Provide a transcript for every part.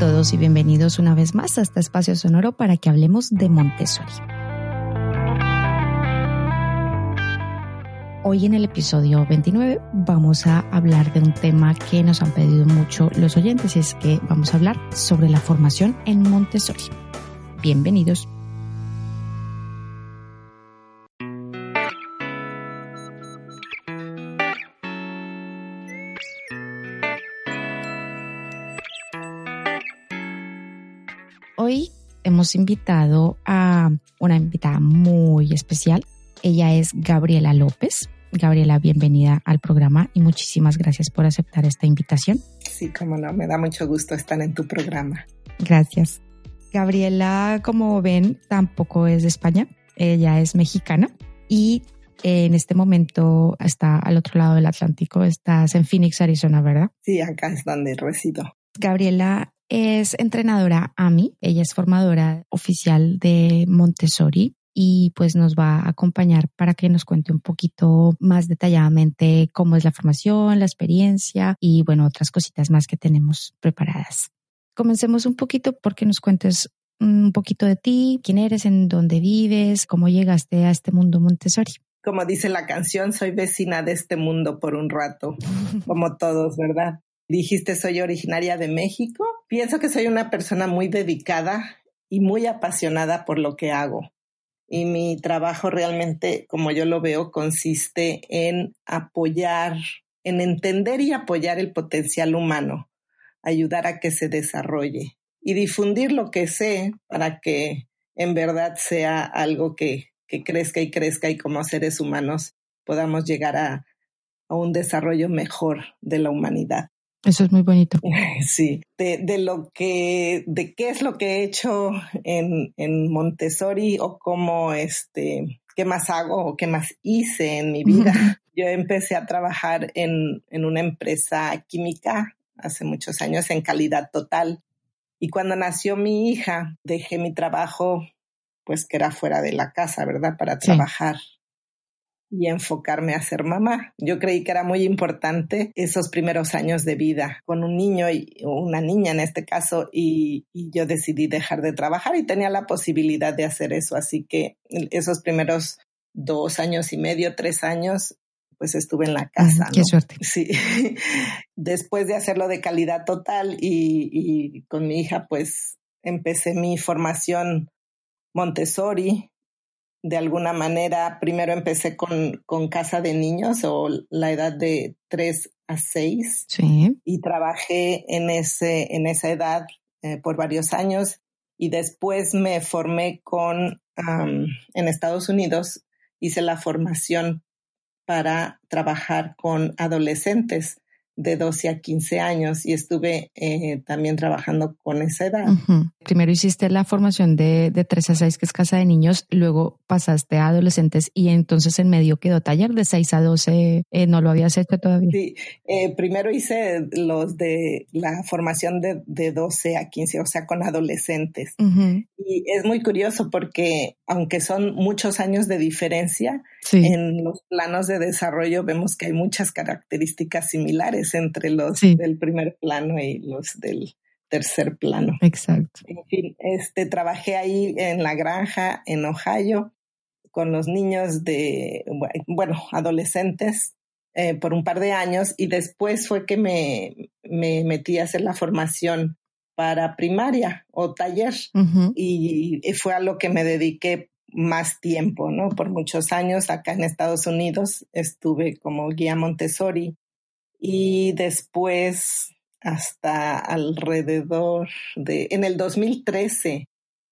Todos y bienvenidos una vez más a este espacio sonoro para que hablemos de Montessori. Hoy en el episodio 29 vamos a hablar de un tema que nos han pedido mucho los oyentes y es que vamos a hablar sobre la formación en Montessori. Bienvenidos. Hoy hemos invitado a una invitada muy especial. Ella es Gabriela López. Gabriela, bienvenida al programa y muchísimas gracias por aceptar esta invitación. Sí, como no, me da mucho gusto estar en tu programa. Gracias. Gabriela, como ven, tampoco es de España, ella es mexicana y en este momento está al otro lado del Atlántico, estás en Phoenix, Arizona, ¿verdad? Sí, acá es donde resido. Gabriela es entrenadora AMI, ella es formadora oficial de Montessori y pues nos va a acompañar para que nos cuente un poquito más detalladamente cómo es la formación, la experiencia y bueno, otras cositas más que tenemos preparadas. Comencemos un poquito porque nos cuentes un poquito de ti, quién eres, en dónde vives, cómo llegaste a este mundo Montessori. Como dice la canción, soy vecina de este mundo por un rato, como todos, ¿verdad? Dijiste, soy originaria de México. Pienso que soy una persona muy dedicada y muy apasionada por lo que hago. Y mi trabajo realmente, como yo lo veo, consiste en apoyar, en entender y apoyar el potencial humano, ayudar a que se desarrolle y difundir lo que sé para que en verdad sea algo que, que crezca y crezca y como seres humanos podamos llegar a, a un desarrollo mejor de la humanidad. Eso es muy bonito. Sí, de, de, lo que, de qué es lo que he hecho en, en Montessori o cómo, este, qué más hago o qué más hice en mi vida. Yo empecé a trabajar en, en una empresa química hace muchos años en calidad total. Y cuando nació mi hija, dejé mi trabajo, pues que era fuera de la casa, ¿verdad? Para trabajar y enfocarme a ser mamá. Yo creí que era muy importante esos primeros años de vida con un niño y una niña en este caso y, y, yo decidí dejar de trabajar y tenía la posibilidad de hacer eso. Así que esos primeros dos años y medio, tres años, pues estuve en la casa. Qué ¿no? suerte. Sí. Después de hacerlo de calidad total y, y con mi hija, pues empecé mi formación Montessori, de alguna manera, primero empecé con, con casa de niños o la edad de 3 a 6 sí. y trabajé en, ese, en esa edad eh, por varios años y después me formé con, um, en Estados Unidos, hice la formación para trabajar con adolescentes de 12 a 15 años y estuve eh, también trabajando con esa edad. Uh -huh. Primero hiciste la formación de, de 3 a 6, que es casa de niños, luego pasaste a adolescentes y entonces en medio quedó taller de 6 a 12, eh, ¿no lo habías hecho todavía? Sí, eh, primero hice los de la formación de, de 12 a 15, o sea, con adolescentes. Uh -huh. Y es muy curioso porque aunque son muchos años de diferencia, sí. en los planos de desarrollo vemos que hay muchas características similares entre los sí. del primer plano y los del tercer plano. Exacto. En fin, este, trabajé ahí en la granja en Ohio con los niños de, bueno, adolescentes eh, por un par de años y después fue que me, me metí a hacer la formación para primaria o taller uh -huh. y, y fue a lo que me dediqué más tiempo, ¿no? Por muchos años acá en Estados Unidos estuve como guía Montessori y después hasta alrededor de, en el 2013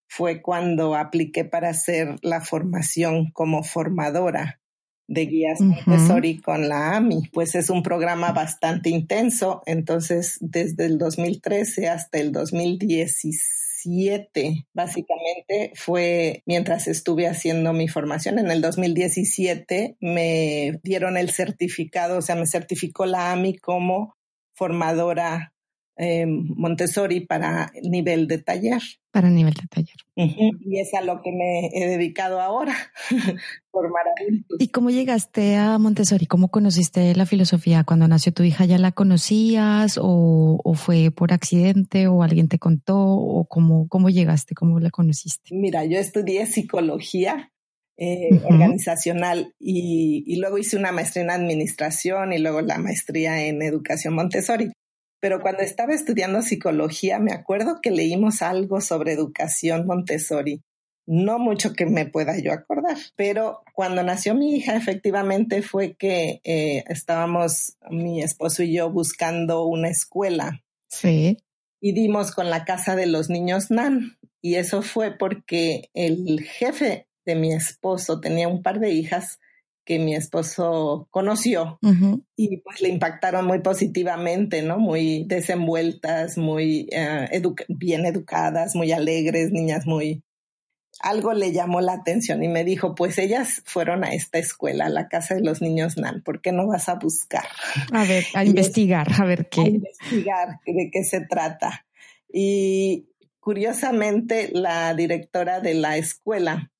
fue cuando apliqué para hacer la formación como formadora de guías Montessori con la AMI. Pues es un programa bastante intenso, entonces desde el 2013 hasta el 2017, básicamente fue mientras estuve haciendo mi formación. En el 2017 me dieron el certificado, o sea, me certificó la AMI como formadora eh, Montessori para nivel de taller. Para nivel de taller. Y es a lo que me he dedicado ahora, formar adultos. ¿Y cómo llegaste a Montessori? ¿Cómo conociste la filosofía? ¿Cuando nació tu hija ya la conocías o, o fue por accidente o alguien te contó o cómo, cómo llegaste, cómo la conociste? Mira, yo estudié psicología eh, organizacional y, y, luego hice una maestría en administración y luego la maestría en educación Montessori. Pero cuando estaba estudiando psicología, me acuerdo que leímos algo sobre educación Montessori. No mucho que me pueda yo acordar, pero cuando nació mi hija, efectivamente fue que eh, estábamos mi esposo y yo buscando una escuela. Sí. Y dimos con la casa de los niños NAN. Y eso fue porque el jefe de mi esposo tenía un par de hijas que mi esposo conoció y pues le impactaron muy positivamente, ¿no? Muy desenvueltas, muy eh, bien educadas, muy alegres, niñas muy... Algo le llamó la atención y me dijo, pues ellas fueron a esta escuela, a la casa de los niños NAN, ¿por qué no vas a buscar? A ver, a investigar, a ver qué. A investigar de qué se trata. Y curiosamente, la directora de la escuela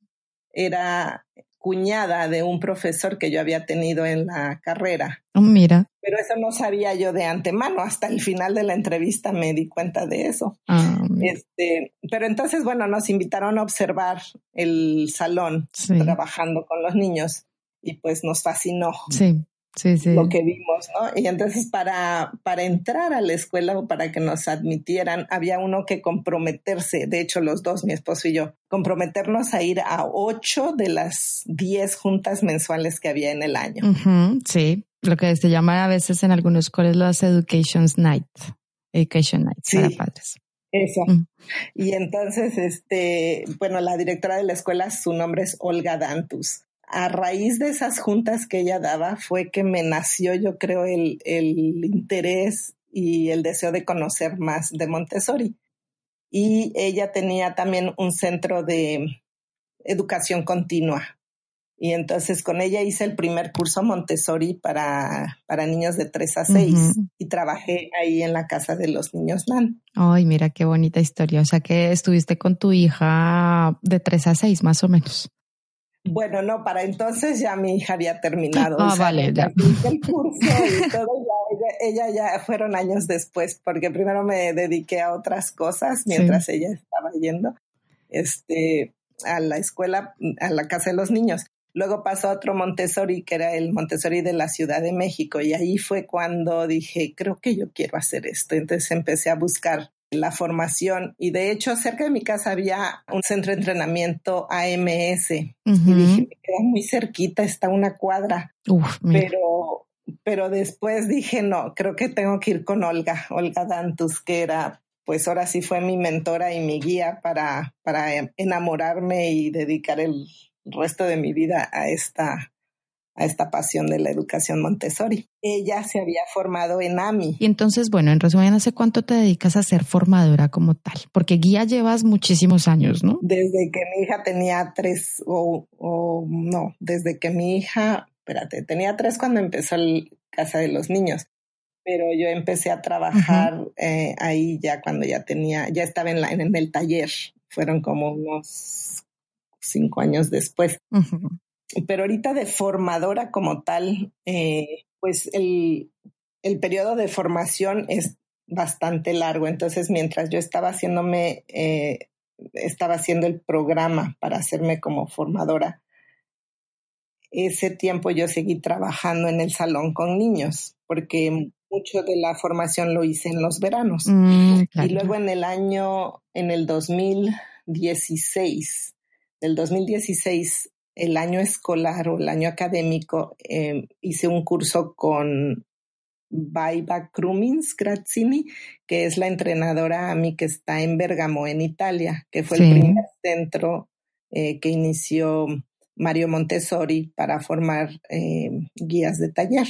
era cuñada de un profesor que yo había tenido en la carrera. Oh, mira. Pero eso no sabía yo de antemano. Hasta el final de la entrevista me di cuenta de eso. Ah, este, pero entonces, bueno, nos invitaron a observar el salón trabajando con los niños y pues nos fascinó. Sí lo que vimos, ¿no? Y entonces para, para entrar a la escuela o para que nos admitieran, había uno que comprometerse, de hecho los dos, mi esposo y yo, comprometernos a ir a ocho de las diez juntas mensuales que había en el año. sí, lo que se llama a veces en algunos colegios las Education Night, Education Nights para padres. Eso. Mm. Y entonces, este, bueno, la directora de la escuela, su nombre es Olga Dantus a raíz de esas juntas que ella daba fue que me nació, yo creo, el, el interés y el deseo de conocer más de Montessori. Y ella tenía también un centro de educación continua. Y entonces con ella hice el primer curso Montessori para, para niños de 3 a 6 y trabajé ahí en la casa de los niños NAN. Ay, mira qué bonita historia. O sea que estuviste con tu hija de 3 a 6 más o menos. Bueno, no, para entonces ya mi hija había terminado. Ah, vale, ya. El curso y todo, ella, ya fueron años después, porque primero me dediqué a otras cosas mientras ella estaba yendo este, a la escuela, a la casa de los niños. Luego pasó a otro Montessori, que era el Montessori de la Ciudad de México, y ahí fue cuando dije, creo que yo quiero hacer esto. Entonces empecé a buscar la formación. Y de hecho cerca de mi casa había un centro de entrenamiento AMS y dije, me queda muy cerquita, está una cuadra, pero pero después dije, no, creo que tengo que ir con Olga, Olga Dantus, que era, pues ahora sí fue mi mentora y mi guía para, para enamorarme y dedicar el resto de mi vida a esta, a esta pasión de la educación Montessori. Ella se había formado en AMI. Y entonces, bueno, en resumen, ¿hace cuánto te dedicas a ser formadora como tal? Porque guía llevas muchísimos años, ¿no? Desde que mi hija tenía tres o, no, desde que mi hija, espérate, tenía tres cuando empezó el Casa de los Niños pero yo empecé a trabajar eh, ahí ya cuando ya tenía, ya estaba en, la, en, el taller, fueron como unos cinco años después pero ahorita de formadora como tal, eh, pues el, el periodo de formación es bastante largo. Entonces, mientras yo estaba haciéndome, eh, estaba haciendo el programa para hacerme como formadora, ese tiempo yo seguí trabajando en el salón con niños, porque mucho de la formación lo hice en los veranos. Mm, y luego en el año, en el 2016, del 2016 el año escolar o el año académico eh, hice un curso con Baiba Krumins Grazzini, que es la entrenadora a mí que está en Bergamo, en Italia, que fue el primer centro eh, que inició Mario Montessori para formar eh, guías de taller.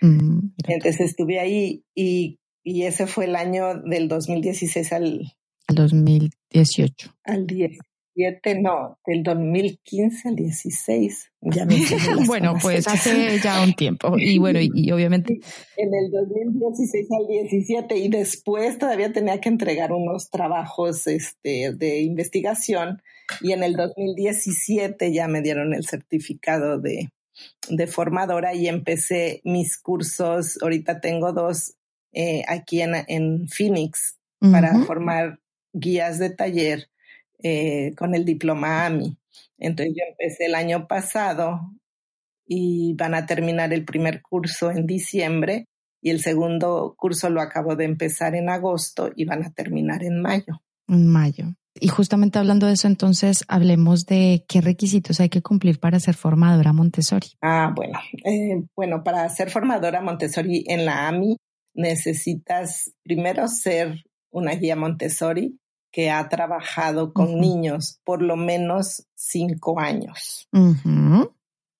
Mm, Entonces estuve ahí y, y, ese fue el año del 2016 al... Al 2018. Al 10 no, del 2015 al 16. Ya bueno, pues hace ya un tiempo. Y bueno, y, obviamente. En el 2016 al 17 y después todavía tenía que entregar unos trabajos este, de investigación y en el 2017 ya me dieron el certificado de, de formadora y empecé mis cursos. Ahorita tengo dos eh, aquí en, en Phoenix para formar guías de taller eh, con el diploma AMI. Entonces yo empecé el año pasado y van a terminar el primer curso en diciembre y el segundo curso lo acabo de empezar en agosto y van a terminar en mayo. En mayo. Y justamente hablando de eso, entonces hablemos de qué requisitos hay que cumplir para ser formadora Montessori. Ah, bueno, eh, bueno, para ser formadora Montessori en la AMI necesitas primero ser una guía Montessori, que ha trabajado con niños por lo menos cinco años.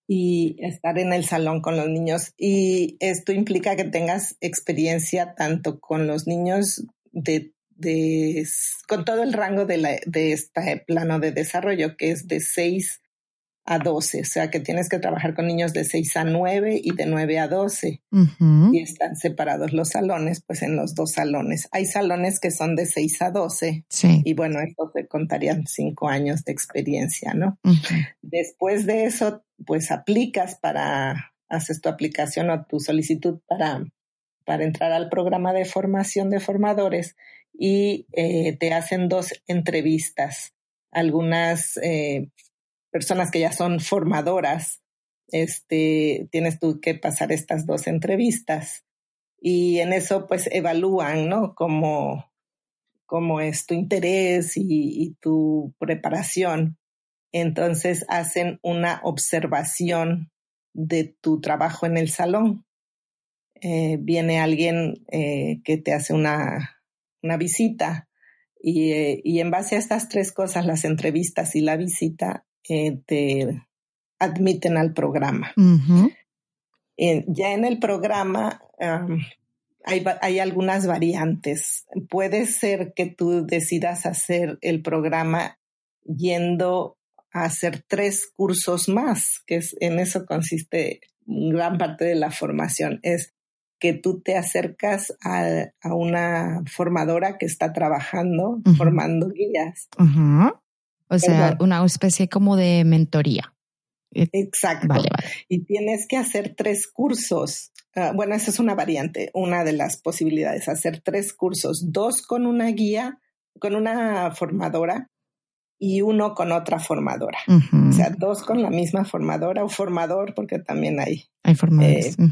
Y estar en el salón con los niños. Y esto implica que tengas experiencia tanto con los niños de, de con todo el rango de, la, de este plano de desarrollo, que es de seis a 12, o sea que tienes que trabajar con niños de 6 a 9 y de 9 a 12 y están separados los salones, pues en los dos salones. Hay salones que son de 6 a 12 y bueno, esto te contarían 5 años de experiencia, ¿no? Después de eso, pues aplicas para, haces tu aplicación o tu solicitud para, para entrar al programa de formación de formadores y eh, te hacen dos entrevistas. Algunas eh, personas que ya son formadoras, este, tienes tú que pasar estas dos entrevistas y en eso pues evalúan, ¿no? Cómo, es tu interés y, tu preparación. Entonces hacen una observación de tu trabajo en el salón. Eh, viene alguien eh, que te hace una, una visita y, eh, y, en base a estas tres cosas, las entrevistas y la visita, eh, te admiten al programa. ya en el programa hay, hay, algunas variantes. Puede ser que tú decidas hacer el programa yendo a hacer tres cursos más, que es, en eso consiste gran parte de la formación. Es que tú te acercas a, una formadora que está trabajando, formando guías. O sea, una especie como de mentoría. Eh, Exacto. Vale, vale. Y tienes que hacer tres cursos. Ah, bueno, esa es una variante, una de las posibilidades, hacer tres cursos, dos con una guía, con una formadora y uno con otra formadora. O sea, dos con la misma formadora o formador, porque también hay, hay formadores. Eh,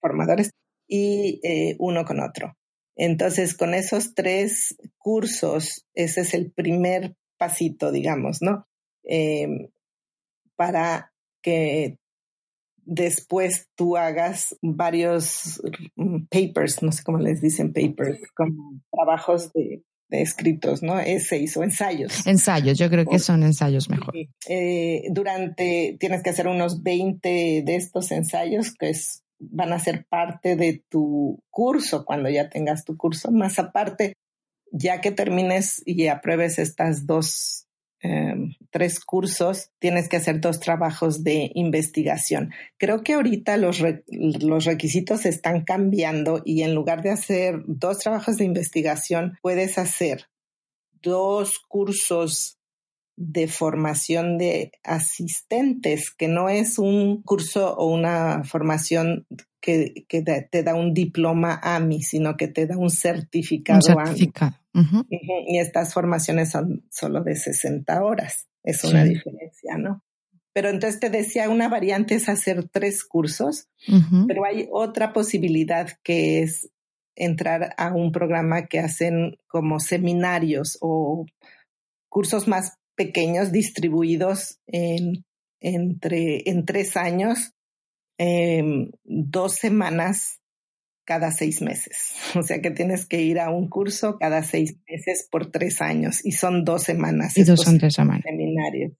formadores y eh, uno con otro. Entonces, con esos tres cursos, ese es el primer pasito, digamos, ¿no? Em, para que después tú hagas varios mm, papers, no sé cómo les dicen papers, como trabajos de, escritos, ¿no? Essays o ensayos. Ensayos, yo creo que son ensayos mejor. Eh, durante, tienes que hacer unos 20 de estos ensayos, que es, van a ser parte de tu curso cuando ya tengas tu curso, más aparte ya que termines y apruebes estas dos, em, tres cursos, tienes que hacer dos trabajos de investigación. Creo que ahorita los, los requisitos están cambiando y en lugar de hacer dos trabajos de investigación, puedes hacer dos cursos de formación de asistentes, que no es un curso o una formación que, que te da un diploma AMI, sino que te da un certificado, certificado. AMI. Y estas formaciones son solo de 60 horas. Es una diferencia, ¿no? Pero entonces te decía, una variante es hacer tres cursos, pero hay otra posibilidad que es entrar a un programa que hacen como seminarios o cursos más pequeños distribuidos en, entre, en tres años Em, dos semanas cada seis meses. O sea que tienes que ir a un curso cada seis meses por tres años y son dos semanas. Y dos son tres semanas. Seminarios.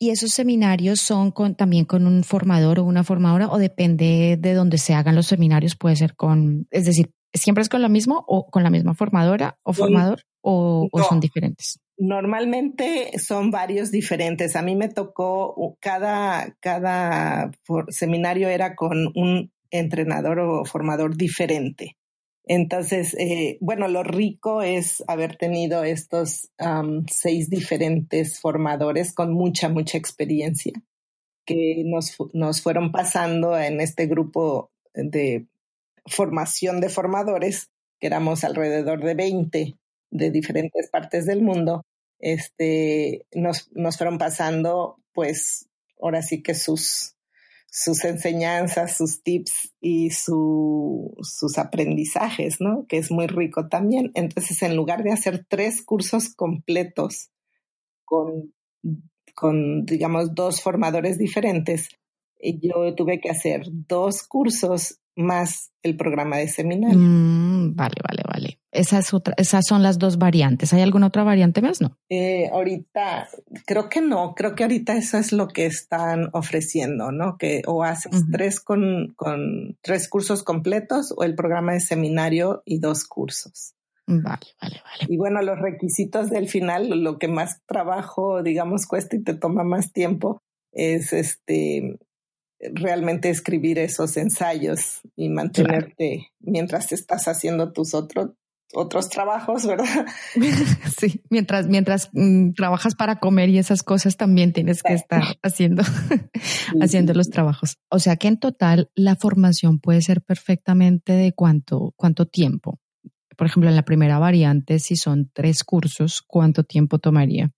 ¿Y esos seminarios son con, también con un formador o una formadora o depende de donde se hagan los seminarios? Puede ser con, es decir, ¿siempre es con la misma o con la misma formadora o formador o, son diferentes? Normalmente son varios diferentes. A mí me tocó cada, cada seminario era con un entrenador o formador diferente. Entonces, eh, bueno, lo rico es haber tenido estos seis diferentes formadores con mucha, mucha experiencia que nos, nos fueron pasando en este grupo de formación de formadores, que éramos alrededor de 20 de diferentes partes del mundo, este, nos, nos fueron pasando, pues, ahora sí que sus, sus enseñanzas, sus tips y su, sus aprendizajes, ¿no? Que es muy rico también. Entonces, en lugar de hacer tres cursos completos con, con digamos, dos formadores diferentes, yo tuve que hacer dos cursos más el programa de seminario. Mm, vale, vale, vale. Esas, otra, esas son las dos variantes. ¿Hay alguna otra variante más? No. Eh, ahorita, creo que no. Creo que ahorita eso es lo que están ofreciendo, ¿no? Que o haces tres con, con tres cursos completos o el programa de seminario y dos cursos. Vale, vale, vale. Y bueno, los requisitos del final, lo que más trabajo, digamos, cuesta y te toma más tiempo es este realmente escribir esos ensayos y mantenerte mientras estás haciendo tus otros otros trabajos, ¿verdad? Sí, mientras, mientras mm, trabajas para comer y esas cosas también tienes que estar haciendo, haciendo los trabajos. O sea que en total la formación puede ser perfectamente de cuánto, cuánto tiempo. Por ejemplo, en la primera variante, si son tres cursos, ¿cuánto tiempo tomaría?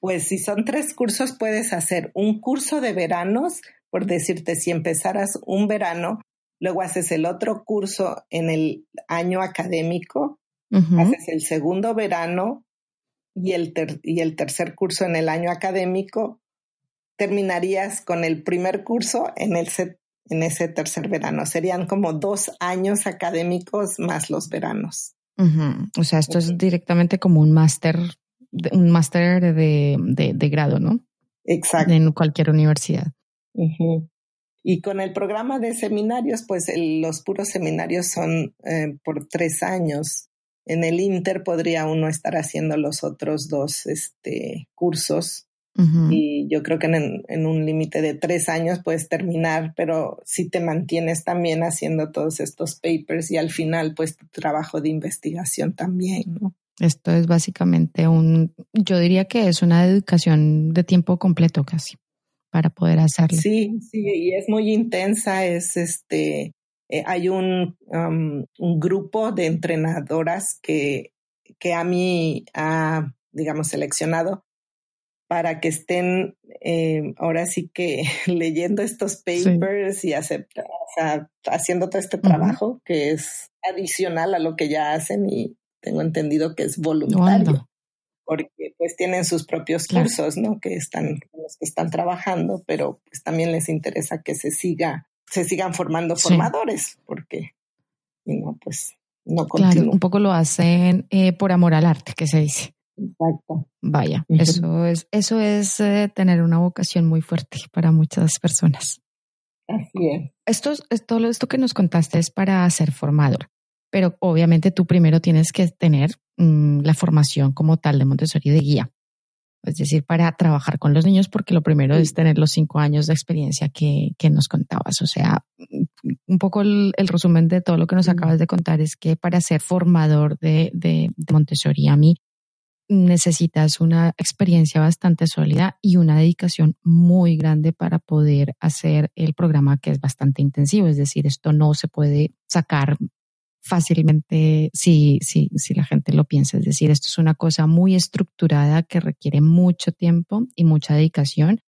Pues si son tres cursos, puedes hacer un curso de veranos por decirte, si empezaras un verano, luego haces el otro curso en el año académico, haces el segundo verano y el, y el tercer curso en el año académico, terminarías con el primer curso en, el en ese tercer verano. Serían como dos años académicos más los veranos. O sea, esto es directamente como un máster, un máster de, de, grado, ¿no? Exacto. En cualquier universidad. Y con el programa de seminarios, pues los puros seminarios son eh, por tres años. En el Inter podría uno estar haciendo los otros dos este, cursos. Y yo creo que en, en un límite de tres años puedes terminar, pero si te mantienes también haciendo todos estos papers y al final, pues tu trabajo de investigación también, ¿no? Esto es básicamente un, yo diría que es una educación de tiempo completo casi para poder hacerlo. Sí, sí, y es muy intensa, es este, eh, hay un, um, un grupo de entrenadoras que, que a mí ha, digamos, seleccionado para que estén eh, ahora sí que leyendo estos papers y acepta, o sea, haciendo todo este trabajo que es adicional a lo que ya hacen y tengo entendido que es voluntario porque pues tienen sus propios cursos, ¿no? Que están, los que están trabajando, pero pues también les interesa que se siga, se sigan formando formadores, porque, y no, pues, no Claro, un poco lo hacen eh, por amor al arte, que se dice. Exacto. Vaya, eso es, eso es eh, tener una vocación muy fuerte para muchas personas. Así es. Esto, esto, esto que nos contaste es para ser formador pero obviamente tú primero tienes que tener mm, la formación como tal de Montessori de guía. Es decir, para trabajar con los niños, porque lo primero es tener los cinco años de experiencia que, que nos contabas. O sea, un poco el, resumen de todo lo que nos acabas de contar es que para ser formador de, de, de Montessori a mí necesitas una experiencia bastante sólida y una dedicación muy grande para poder hacer el programa que es bastante intensivo. Es decir, esto no se puede sacar fácilmente si, si, si la gente lo piensa. Es decir, esto es una cosa muy estructurada que requiere mucho tiempo y mucha dedicación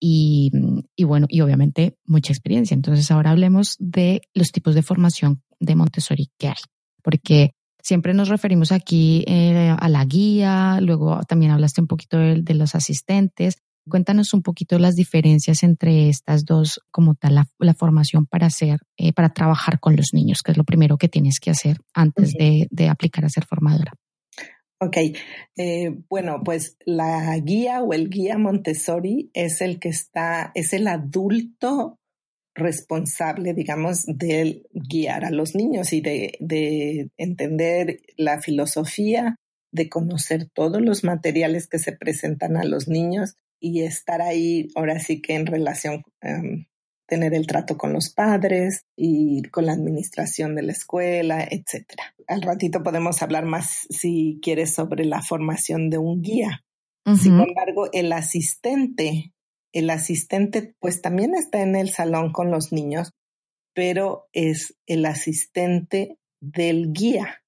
y, y, bueno, y obviamente mucha experiencia. Entonces ahora hablemos de los tipos de formación de Montessori que hay, porque siempre nos referimos aquí eh, a la guía, luego también hablaste un poquito de, de, los asistentes, Cuéntanos un poquito las diferencias entre estas dos, como tal, la, formación para hacer, eh, para trabajar con los niños, que es lo primero que tienes que hacer antes de, aplicar a ser formadora. Ok, eh, bueno, pues la guía o el guía Montessori es el que está, es el adulto responsable, digamos, de guiar a los niños y de, de entender la filosofía, de conocer todos los materiales que se presentan a los niños y estar ahí ahora sí que en relación, um, tener el trato con los padres y con la administración de la escuela, etcétera. Al ratito podemos hablar más, si quieres, sobre la formación de un guía. Sin embargo, el asistente, el asistente pues también está en el salón con los niños, pero es el asistente del guía.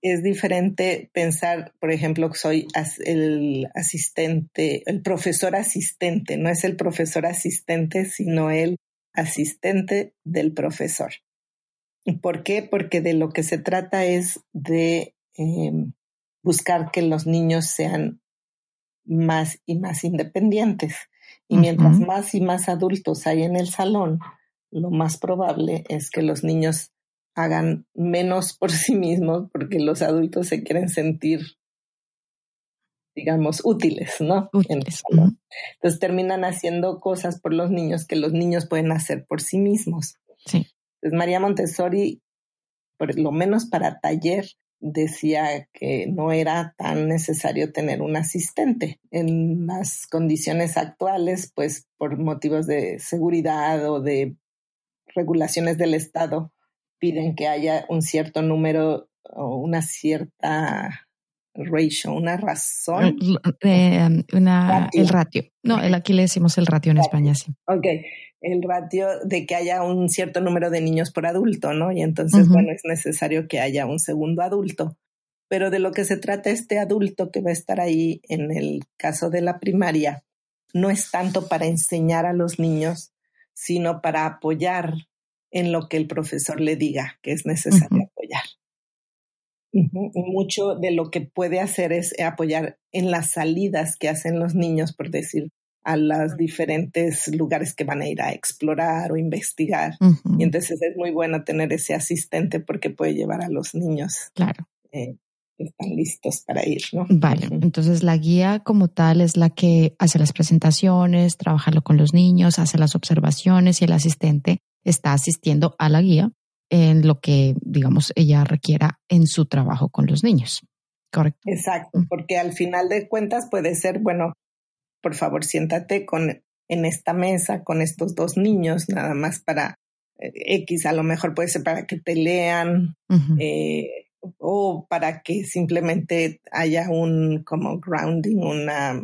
Es diferente pensar, por ejemplo, que soy el asistente, el profesor asistente, no es el profesor asistente, sino el asistente del profesor. ¿Por qué? Porque de lo que se trata es de em, buscar que los niños sean más y más independientes. Y mientras más y más adultos hay en el salón, lo más probable es que los niños hagan menos por sí mismos porque los adultos se quieren sentir, digamos, útiles, ¿no? Útiles. Entonces terminan haciendo cosas por los niños que los niños pueden hacer por sí mismos. Sí. Entonces María Montessori, por lo menos para taller, decía que no era tan necesario tener un asistente. En las condiciones actuales, pues por motivos de seguridad o de regulaciones del Estado, piden que haya un cierto número o una cierta ratio, una razón. Eh, um, el ratio. No, el, aquí le decimos el ratio en España, sí. Ok, el ratio de que haya un cierto número de niños por adulto, ¿no? Y entonces, bueno, es necesario que haya un segundo adulto. Pero de lo que se trata este adulto que va a estar ahí en el caso de la primaria, no es tanto para enseñar a los niños, sino para apoyar en lo que el profesor le diga que es necesario apoyar. Y mucho de lo que puede hacer es apoyar en las salidas que hacen los niños, por decir, a los diferentes lugares que van a ir a explorar o investigar. Y entonces es muy bueno tener ese asistente porque puede llevar a los niños. Claro. Eh, que están listos para ir, ¿no? Vale, entonces la guía como tal es la que hace las presentaciones, trabajarlo con los niños, hace las observaciones y el asistente está asistiendo a la guía en lo que, digamos, ella requiera en su trabajo con los niños. Correcto. Exacto, porque al final de cuentas puede ser, bueno, por favor, siéntate con, en esta mesa con estos dos niños, nada más para eh, X, a lo mejor puede ser para que te lean eh, o para que simplemente haya un como grounding, una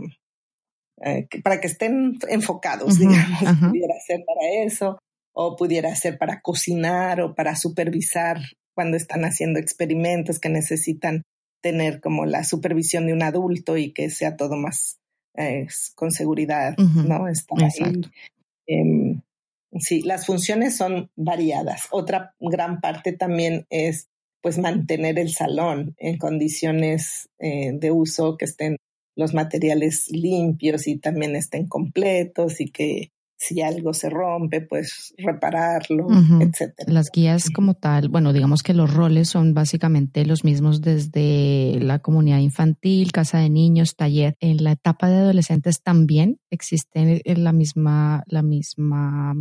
eh, para que estén enfocados, digamos, pudiera ser para eso o pudiera ser para cocinar o para supervisar cuando están haciendo experimentos que necesitan tener como la supervisión de un adulto y que sea todo más eh, con seguridad, ¿no? Exacto. Em, sí, las funciones son variadas. Otra gran parte también es pues mantener el salón en condiciones eh, de uso que estén los materiales limpios y también estén completos y que si algo se rompe, pues repararlo, etcétera. Las guías como tal, bueno, digamos que los roles son básicamente los mismos desde la comunidad infantil, casa de niños, taller. En la etapa de adolescentes también existe la misma, la misma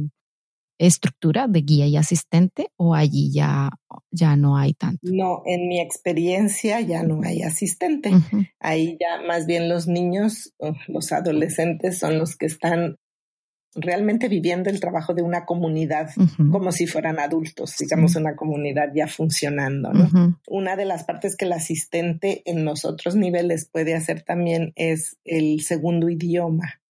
estructura de guía y asistente o allí ya, ya no hay tanto? No, en mi experiencia ya no hay asistente. Ahí ya más bien los niños, los adolescentes son los que están realmente viviendo el trabajo de una comunidad como si fueran adultos, digamos una comunidad ya funcionando. Una de las partes que el asistente en los otros niveles puede hacer también es el segundo idioma.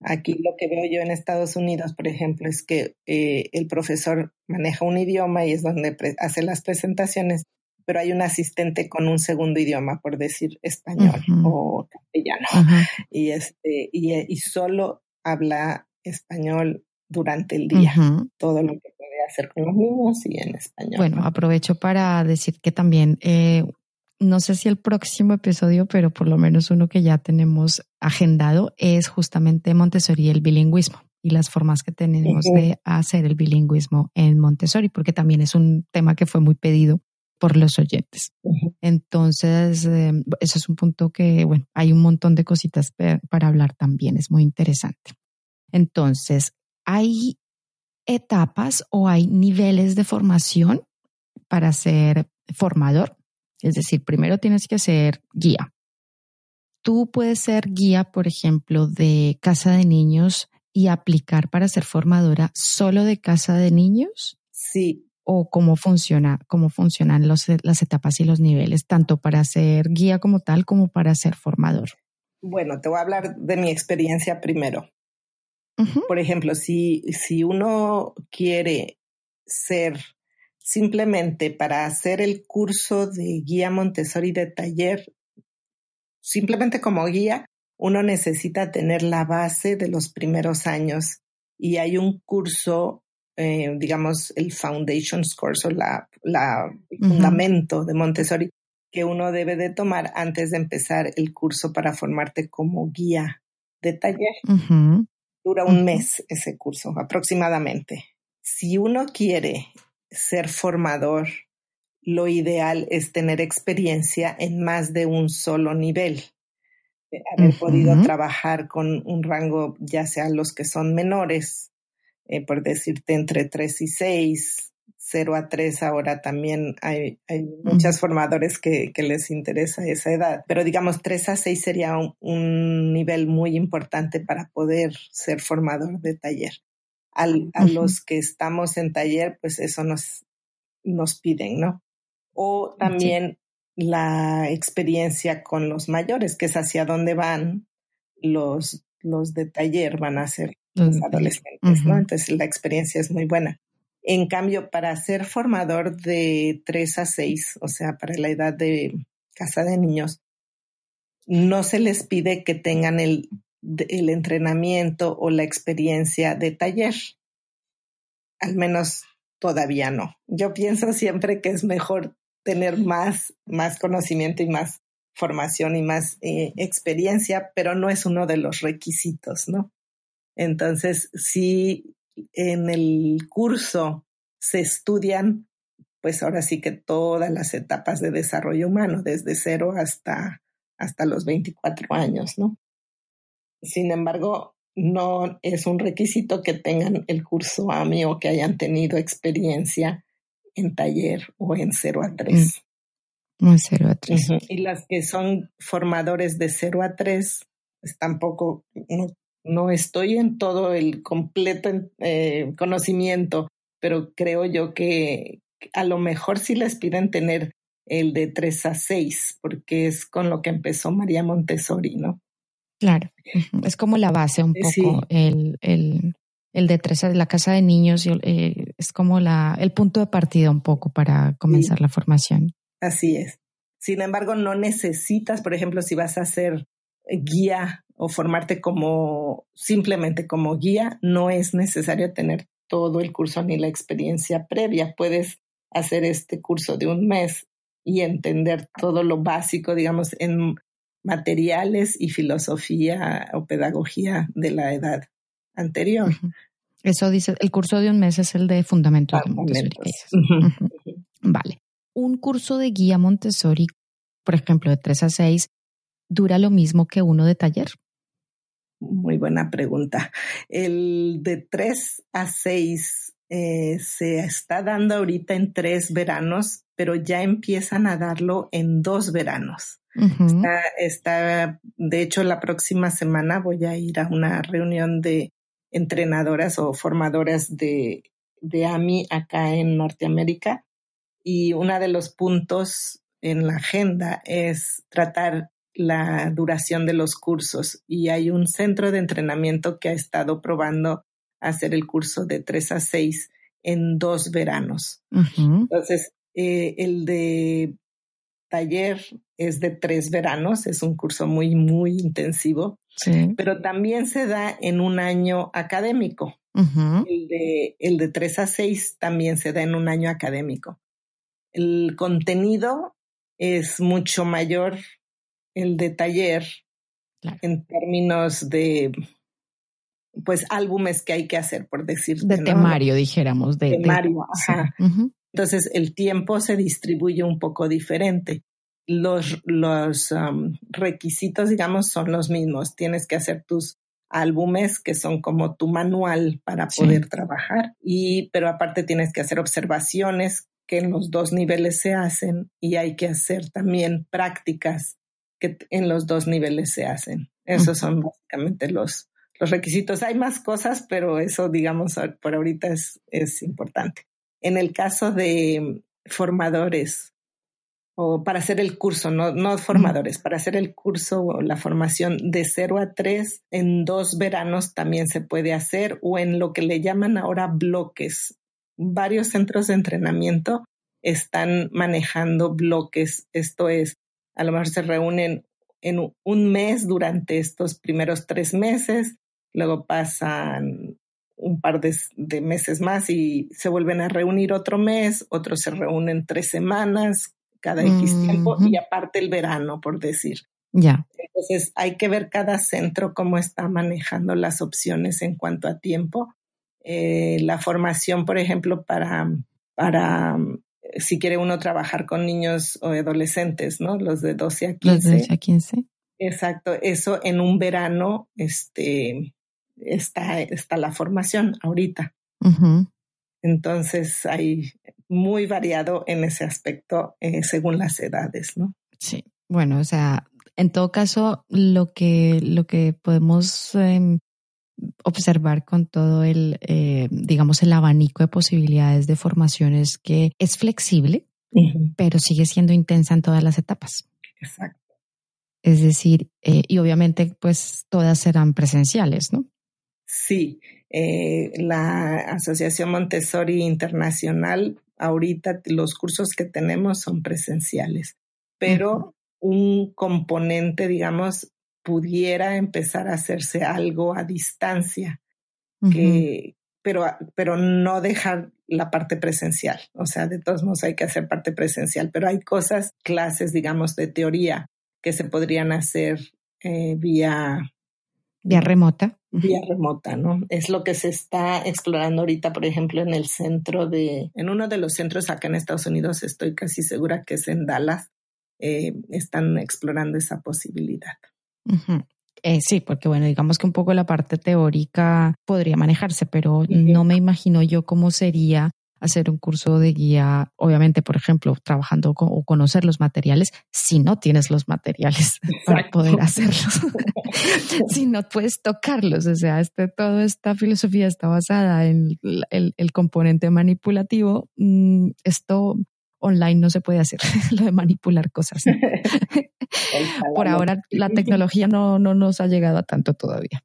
Aquí lo que veo yo en Estados Unidos, por ejemplo, es que eh, el profesor maneja un idioma y es donde hace las presentaciones, pero hay un asistente con un segundo idioma, por decir español o castellano, y este y, y solo habla español durante el día, todo lo que puede hacer con los niños y en español. Bueno, aprovecho para decir que también eh, no sé si el próximo episodio, pero por lo menos uno que ya tenemos agendado es justamente Montessori y el bilingüismo y las formas que tenemos de hacer el bilingüismo en Montessori, porque también es un tema que fue muy pedido por los oyentes. Entonces, eh, eso es un punto que, bueno, hay un montón de cositas para hablar también, es muy interesante. Entonces, hay etapas o hay niveles de formación para ser formador. Es decir, primero tienes que ser guía. Tú puedes ser guía, por ejemplo, de casa de niños y aplicar para ser formadora solo de casa de niños. Sí, o cómo funciona, cómo funcionan los, las etapas y los niveles, tanto para ser guía como tal como para ser formador. Bueno, te voy a hablar de mi experiencia primero. Por ejemplo, si, si uno quiere ser simplemente para hacer el curso de guía Montessori de taller, simplemente como guía, uno necesita tener la base de los primeros años y hay un curso eh, digamos, el Foundations Course o la, la fundamento de Montessori que uno debe de tomar antes de empezar el curso para formarte como guía de taller. Dura un mes ese curso aproximadamente. Si uno quiere ser formador, lo ideal es tener experiencia en más de un solo nivel. Haber podido trabajar con un rango, ya sea los que son menores, eh, por decirte, entre 3 y 6, 0 a 3 ahora también hay, hay muchos formadores que, que, les interesa esa edad, pero digamos 3 a 6 sería un, nivel muy importante para poder ser formador de taller. Al, a los que estamos en taller, pues eso nos, nos piden, ¿no? O también la experiencia con los mayores, que es hacia dónde van los, los de taller, van a ser los adolescentes, ¿no? Entonces la experiencia es muy buena. En cambio, para ser formador de 3 a 6, o sea, para la edad de casa de niños, no se les pide que tengan el, entrenamiento o la experiencia de taller. Al menos todavía no. Yo pienso siempre que es mejor tener más, más conocimiento y más formación y más eh, experiencia, pero no es uno de los requisitos, ¿no? Entonces, si en el curso se estudian, pues ahora sí que todas las etapas de desarrollo humano, desde cero hasta, hasta los 24 años, ¿no? Sin embargo, no es un requisito que tengan el curso AMI o que hayan tenido experiencia en taller o en 0 a 3. Mm. En 0 a 3. Y las que son formadores de 0 a 3, pues tampoco no estoy en todo el completo eh, conocimiento, pero creo yo que a lo mejor sí les piden tener el de 3 a 6, porque es con lo que empezó María Montessori, ¿no? Claro, es como la base un poco, el, el, el, de 3 a la casa de niños, eh, es como la, el punto de partida un poco para comenzar la formación. Así es. Sin embargo, no necesitas, por ejemplo, si vas a hacer guía o formarte como simplemente como guía, no es necesario tener todo el curso ni la experiencia previa. Puedes hacer este curso de un mes y entender todo lo básico, digamos, en materiales y filosofía o pedagogía de la edad anterior. Eso dice, el curso de un mes es el de Fundamentos de Montessori. Vale. Un curso de guía Montessori, por ejemplo, de 3 a 6, dura lo mismo que uno de taller. Muy buena pregunta. El de 3 a 6 eh, se está dando ahorita en tres veranos, pero ya empiezan a darlo en dos veranos. está, de hecho, la próxima semana voy a ir a una reunión de entrenadoras o formadoras de, de AMI acá en Norteamérica y uno de los puntos en la agenda es tratar la duración de los cursos y hay un centro de entrenamiento que ha estado probando hacer el curso de tres a seis en dos veranos. Entonces, eh, el de taller es de tres veranos, es un curso muy, muy intensivo, pero también se da en un año académico. el, de, el de tres a seis también se da en un año académico. El contenido es mucho mayor el de taller en términos de pues álbumes que hay que hacer, por decir. De temario, dijéramos. De, temario, ajá. Entonces el tiempo se distribuye un poco diferente. Los, los requisitos, digamos, son los mismos. Tienes que hacer tus álbumes que son como tu manual para poder trabajar y pero aparte tienes que hacer observaciones que en los dos niveles se hacen y hay que hacer también prácticas que en los dos niveles se hacen. Esos son básicamente los, los requisitos. Hay más cosas, pero eso, digamos, por ahorita es, es importante. En el caso de formadores o para hacer el curso, no, no formadores, para hacer el curso o la formación de 0 a 3 en dos veranos también se puede hacer o en lo que le llaman ahora bloques. Varios centros de entrenamiento están manejando bloques, esto es, a lo mejor se reúnen en un mes durante estos primeros tres meses, luego pasan un par de, meses más y se vuelven a reunir otro mes, otros se reúnen tres semanas cada X tiempo y aparte el verano, por decir. Ya. Entonces hay que ver cada centro cómo está manejando las opciones en cuanto a tiempo. Eh, la formación, por ejemplo, para, para si quiere uno trabajar con niños o adolescentes, ¿no? Los de 12 a 15. Los de 12 a 15. Exacto, eso en un verano este, está, está la formación ahorita. Entonces hay muy variado en ese aspecto eh, según las edades, ¿no? Sí, bueno, o sea, en todo caso, lo que, lo que podemos em, observar con todo el, eh, digamos, el abanico de posibilidades de formaciones que es flexible, pero sigue siendo intensa en todas las etapas. Exacto. Es decir, eh, y obviamente pues todas serán presenciales, ¿no? Sí, eh, la Asociación Montessori Internacional, ahorita los cursos que tenemos son presenciales, pero un componente, digamos, pudiera empezar a hacerse algo a distancia, que, pero, pero no dejar la parte presencial. O sea, de todos modos hay que hacer parte presencial, pero hay cosas, clases, digamos, de teoría que se podrían hacer eh, vía... Vía remota. Vía remota, ¿no? Es lo que se está explorando ahorita, por ejemplo, en el centro de, en uno de los centros acá en Estados Unidos, estoy casi segura que es en Dallas, eh, están explorando esa posibilidad. Eh, sí, porque bueno, digamos que un poco la parte teórica podría manejarse, pero no me imagino yo cómo sería hacer un curso de guía, obviamente, por ejemplo, trabajando o conocer los materiales, si no tienes los materiales para poder hacerlos, si no puedes tocarlos. O sea, este, toda esta filosofía está basada en el, componente manipulativo. Mm, esto online no se puede hacer, lo de manipular cosas. Por ahora la tecnología no, no nos ha llegado a tanto todavía.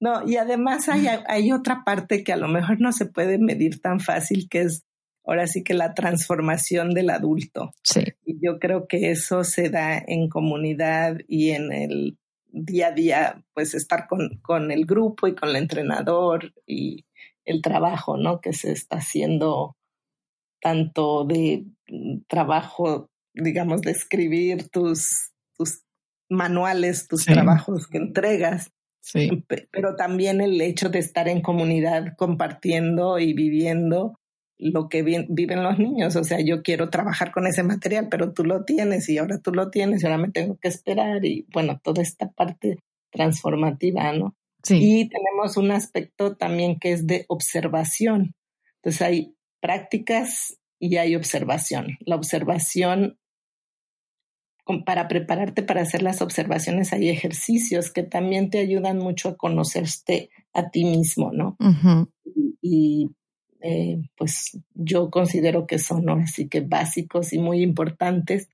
No, y además hay, hay otra parte que a lo mejor no se puede medir tan fácil, que es ahora sí que la transformación del adulto. Sí. Y yo creo que eso se da en comunidad y en el día a día, pues estar con, con el grupo y con el entrenador y el trabajo, ¿no? Que se está haciendo tanto de trabajo, digamos, de escribir tus, tus manuales, tus trabajos que entregas. Sí. Pero también el hecho de estar en comunidad compartiendo y viviendo lo que viven los niños. O sea, yo quiero trabajar con ese material, pero tú lo tienes y ahora tú lo tienes y ahora me tengo que esperar y bueno, toda esta parte transformativa, ¿no? Sí. Y tenemos un aspecto también que es de observación. Entonces hay prácticas y hay observación. La observación, para prepararte para hacer las observaciones, hay ejercicios que también te ayudan mucho a conocerte a ti mismo, ¿no? Y, eh, pues yo considero que son así que básicos y muy importantes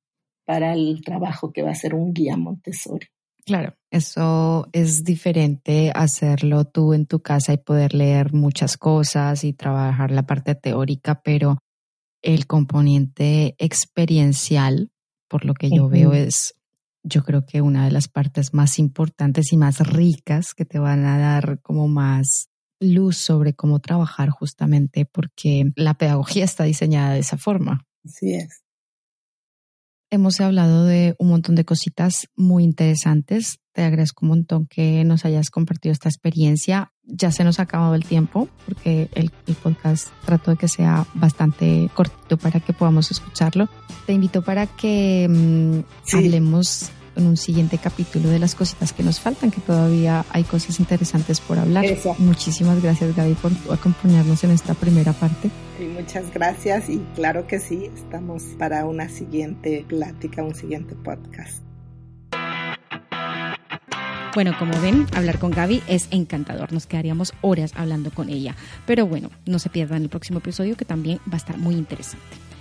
para el trabajo que va a ser un guía Montessori. Claro, eso es diferente hacerlo tú en tu casa y poder leer muchas cosas y trabajar la parte teórica, pero el componente experiencial, por lo que yo veo, es yo creo que una de las partes más importantes y más ricas que te van a dar como más luz sobre cómo trabajar justamente porque la pedagogía está diseñada de esa forma. Así es. Hemos hablado de un montón de cositas muy interesantes. Te agradezco un montón que nos hayas compartido esta experiencia. Ya se nos ha acabado el tiempo porque el, podcast trato de que sea bastante cortito para que podamos escucharlo. Te invito para que mm, hablemos en un siguiente capítulo de las cositas que nos faltan, que todavía hay cosas interesantes por hablar. Muchísimas gracias Gaby por acompañarnos en esta primera parte. Sí, muchas gracias y claro que sí, estamos para una siguiente plática, un siguiente podcast. Bueno, como ven, hablar con Gaby es encantador. Nos quedaríamos horas hablando con ella. Pero bueno, no se pierdan el próximo episodio que también va a estar muy interesante.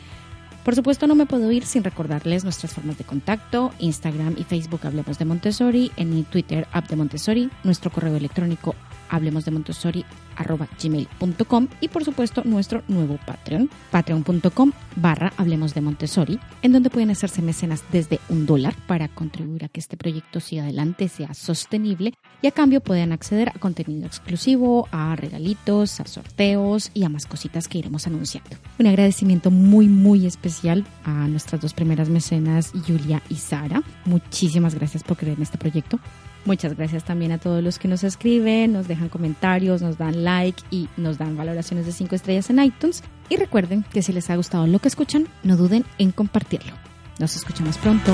Por supuesto, no me puedo ir sin recordarles nuestras formas de contacto, Instagram y Facebook Hablemos de Montessori, en Twitter App de Montessori, nuestro correo electrónico hablemos de Montessori gmail.com y por supuesto nuestro nuevo Patreon, patreon.com barra Hablemos en donde pueden hacerse mecenas desde un dólar para contribuir a que este proyecto siga adelante, sea sostenible y a cambio pueden acceder a contenido exclusivo, a regalitos, a sorteos y a más cositas que iremos anunciando. Un agradecimiento muy muy especial a nuestras dos primeras mecenas, Julia y Sara. Muchísimas gracias por creer en este proyecto. Muchas gracias también a todos los que nos escriben, nos dejan comentarios, nos dan like y nos dan valoraciones de 5 estrellas en iTunes. Y recuerden que si les ha gustado lo que escuchan, no duden en compartirlo. Nos escuchamos pronto.